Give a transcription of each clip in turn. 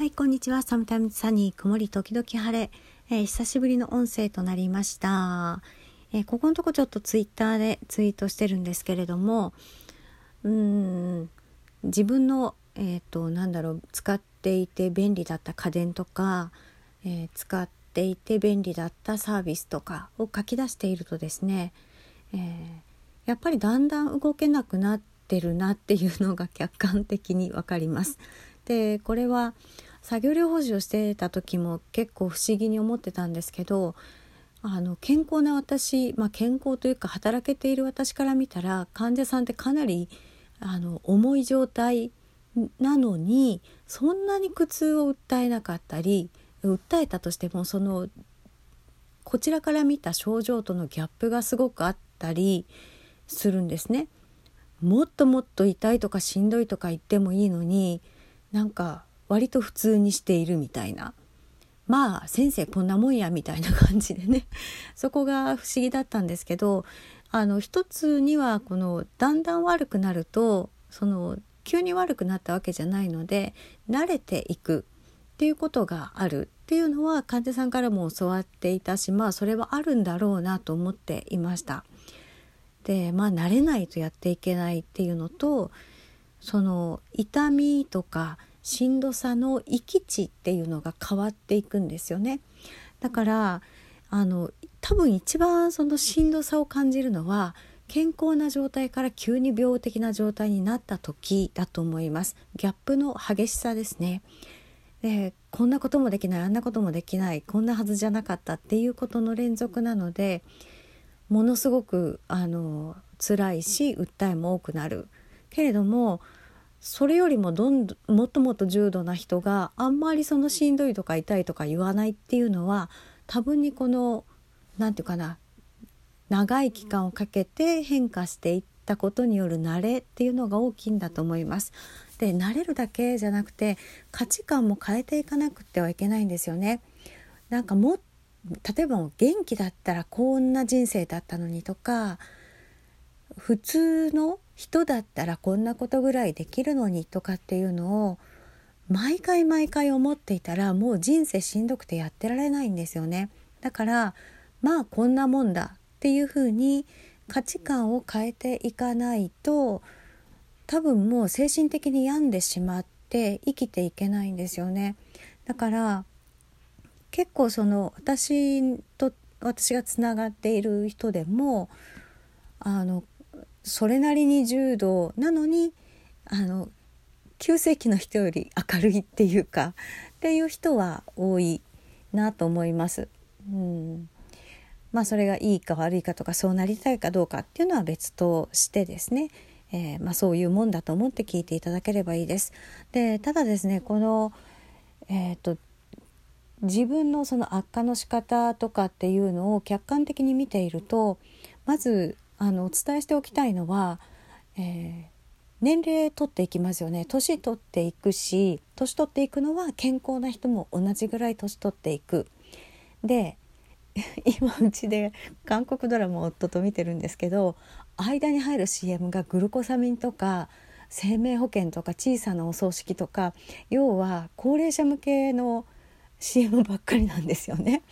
はい、こんにちは。サムタイムズサニー、曇り時々晴れ、えー、久しぶりの音声となりました。えー、ここのとこちょっとツイッターでツイートしてるんですけれども、うーん、自分の、えっ、ー、と、なんだろう、使っていて便利だった家電とか、え使っていて便利だったサービスとかを書き出しているとですね、えやっぱりだんだん動けなくなってるなっていうのが客観的にわかります。でこれは作業療法士をしてた時も結構不思議に思ってたんですけどあの健康な私、まあ、健康というか働けている私から見たら患者さんってかなりあの重い状態なのにそんなに苦痛を訴えなかったり訴えたとしてもそのこちらから見た症状とのギャップがすごくあったりするんですね。もっともっと痛いとかしんどいとか言ってもいいのになんか割と普通にしているみたいなまあ先生こんなもんやみたいな感じでね そこが不思議だったんですけどあの一つにはこのだんだん悪くなるとその急に悪くなったわけじゃないので慣れていくっていうことがあるっていうのは患者さんからも教わっていたしまあそれはあるんだろうなと思っていました。でまあ慣れないとやっていけないっていうのとその痛みとかしんどさの域値っていうのが変わっていくんですよね。だからあの多分一番そのしんどさを感じるのは健康な状態から急に病的な状態になった時だと思います。ギャップの激しさですね。でこんなこともできないあんなこともできないこんなはずじゃなかったっていうことの連続なのでものすごくあの辛いし訴えも多くなるけれどもそれよりもどんどもっともっと重度な人があんまりそのしんどいとか痛いとか言わないっていうのは多分にこの何て言うかな長い期間をかけて変化していったことによる慣れっていうのが大きいんだと思います。で慣れるだけじゃなくて価値観も変えていかなくてはいけないんですよね。なんかも例えば元気だったらこんな人生だったのにとか普通の人だったらこんなことぐらいできるのにとかっていうのを毎回毎回思っていたらもう人生しんどくてやってられないんですよね。だからまあこんなもんだっていうふうに価値観を変えていかないと多分もう精神的に病んでしまって生きていけないんですよね。だから結構その私と私がつながっている人でもあのそれなりに重度なのにあの急性期の人より明るいっていうかっていう人は多いなと思います。うんまあそれがいいか悪いかとかそうなりたいかどうかっていうのは別としてですね、えー、まあ、そういうもんだと思って聞いていただければいいです。でただですねこの、えーと自分のその悪化の仕方とかっていうのを客観的に見ているとまずあのお伝えしておきたいのは、えー、年齢取っていきますよね年取っていくし年取っていくのは健康な人も同じぐらい年取っていく。で 今うちで韓国ドラマを夫と見てるんですけど間に入る CM がグルコサミンとか生命保険とか小さなお葬式とか要は高齢者向けの CM ばっかりなんですよね。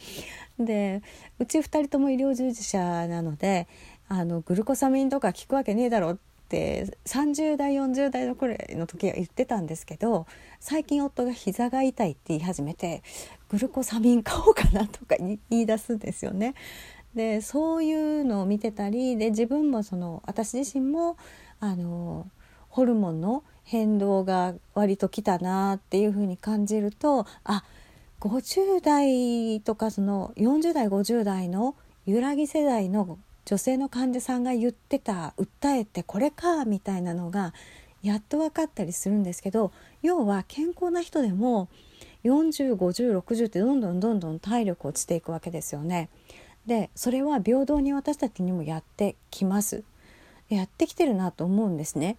でうち2人とも医療従事者なのであのグルコサミンとか効くわけねえだろって30代40代の頃の時は言ってたんですけど最近夫が膝が痛いって言い始めてグルコサミン買おうかなとか言い出すんですよね。でそういうのを見てたりで自分もその私自身もあのホルモンの変動が割ときたなっていうふうに感じるとあ50代とかその40代50代の揺らぎ世代の女性の患者さんが言ってた訴えってこれかみたいなのがやっと分かったりするんですけど要は健康な人でも405060ってどんどんどんどん体力落ちていくわけですよね。でそれは平等に私たちにもやってきます。やってきてるなと思うんですね。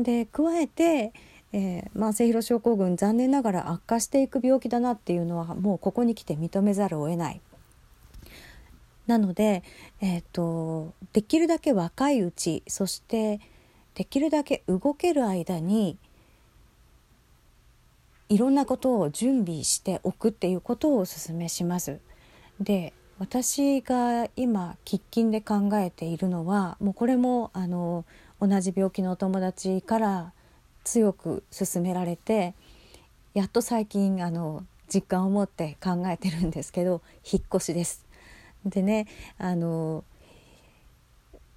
で加えて、えー、慢性疲労症候群残念ながら悪化していく病気だなっていうのはもうここに来て認めざるを得ない。なので、えーと、できるだけ若いうちそしてできるだけ動ける間にいろんなことを準備しておくっていうことをお勧めします。で私が今喫緊で考えているのはもうこれもあの同じ病気のお友達から強く勧められてやっと最近あの実感を持って考えてるんですけど引っ越しです。でねあの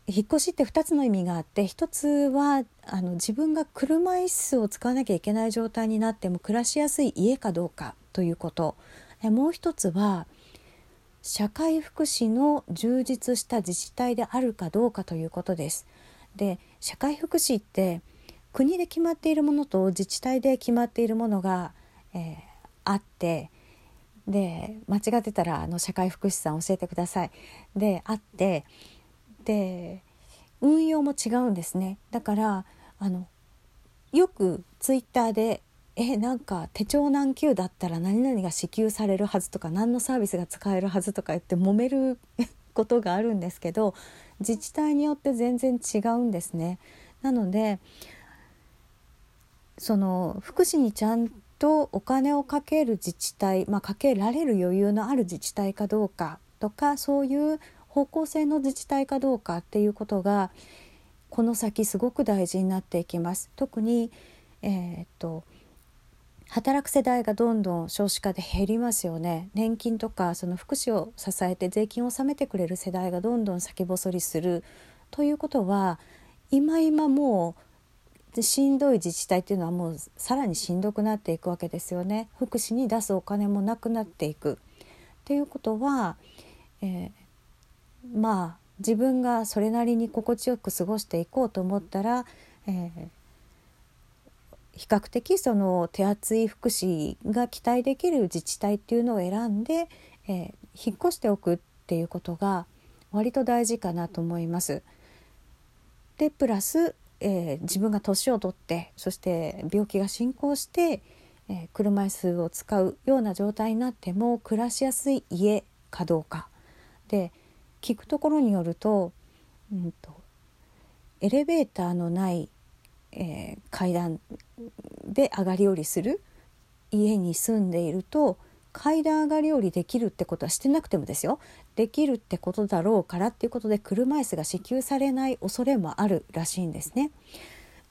引っ越しって2つの意味があって1つはあの自分が車椅子を使わなきゃいけない状態になっても暮らしやすい家かどうかということもう1つは社会福祉の充実した自治体であるかどうかということです。で社会福祉って国で決まっているものと自治体で決まっているものが、えー、あってで間違ってたらあの社会福祉さん教えてください。であってで運用も違うんですね。だからあのよくツイッターでえなんか手帳何級だったら何々が支給されるはずとか何のサービスが使えるはずとか言って揉めることがあるんですけど自治体によって全然違うんですね。なのでその福祉にちゃんとお金をかける自治体、まあ、かけられる余裕のある自治体かどうかとかそういう方向性の自治体かどうかっていうことがこの先すごく大事になっていきます。特に、えー、っと働く世代がどんどん少子化で減りますよね年金とかその福祉を支えて税金を納めてくれる世代がどんどん先細りするということは今今もうでしんどい自治体っていうのはもうさらにしんどくなっていくわけですよね福祉に出すお金もなくなっていくっていうことは、えー、まあ自分がそれなりに心地よく過ごしていこうと思ったら、えー、比較的その手厚い福祉が期待できる自治体っていうのを選んで、えー、引っ越しておくっていうことが割と大事かなと思います。でプラス、えー、自分が年を取ってそして病気が進行して、えー、車椅子を使うような状態になっても暮らしやすい家かどうか。で聞くところによると,、うんとエレベーターのないえー、階段で上がり下りする家に住んでいると階段上がり下りできるってことはしてなくてもですよできるってことだろうからっていうことで車椅子が支給されない恐れもあるらしいんですね。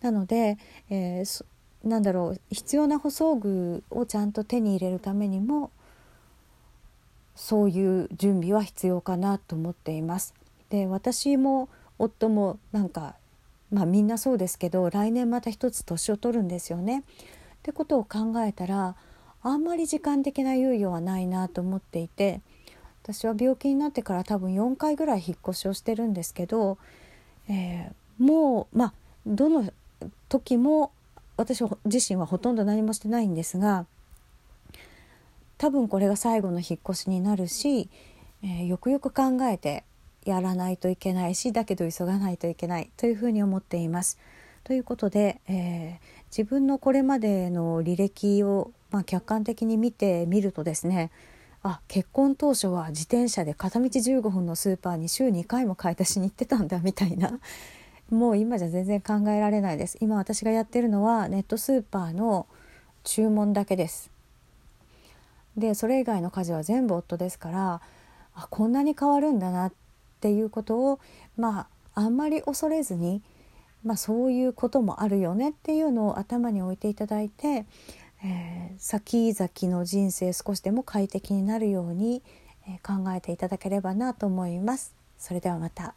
なので、えー、なんだろう必要な舗装具をちゃんと手に入れるためにもそういう準備は必要かなと思っています。で私も夫もなんかまあみんなそうですけど来年また一つ年を取るんですよね。ってことを考えたらあんまり時間的な猶予はないなと思っていて私は病気になってから多分4回ぐらい引っ越しをしてるんですけど、えー、もうまあどの時も私自身はほとんど何もしてないんですが多分これが最後の引っ越しになるし、えー、よくよく考えてやらないといけないしだけど急がないといけないというふうに思っています。ということで、えー、自分のこれまでの履歴を、まあ、客観的に見てみるとですねあ結婚当初は自転車で片道15分のスーパーに週2回も買い出しに行ってたんだみたいな。もう今じゃ全然考えられないです。今私がやってるのはネットスーパーの注文だけです。でそれ以外の家事は全部夫ですからあこんなに変わるんだなっっていうことをまああんまり恐れずに、まあ、そういうこともあるよねっていうのを頭に置いていただいて、えー、先々の人生少しでも快適になるように、え、考えていただければなと思います。それではまた。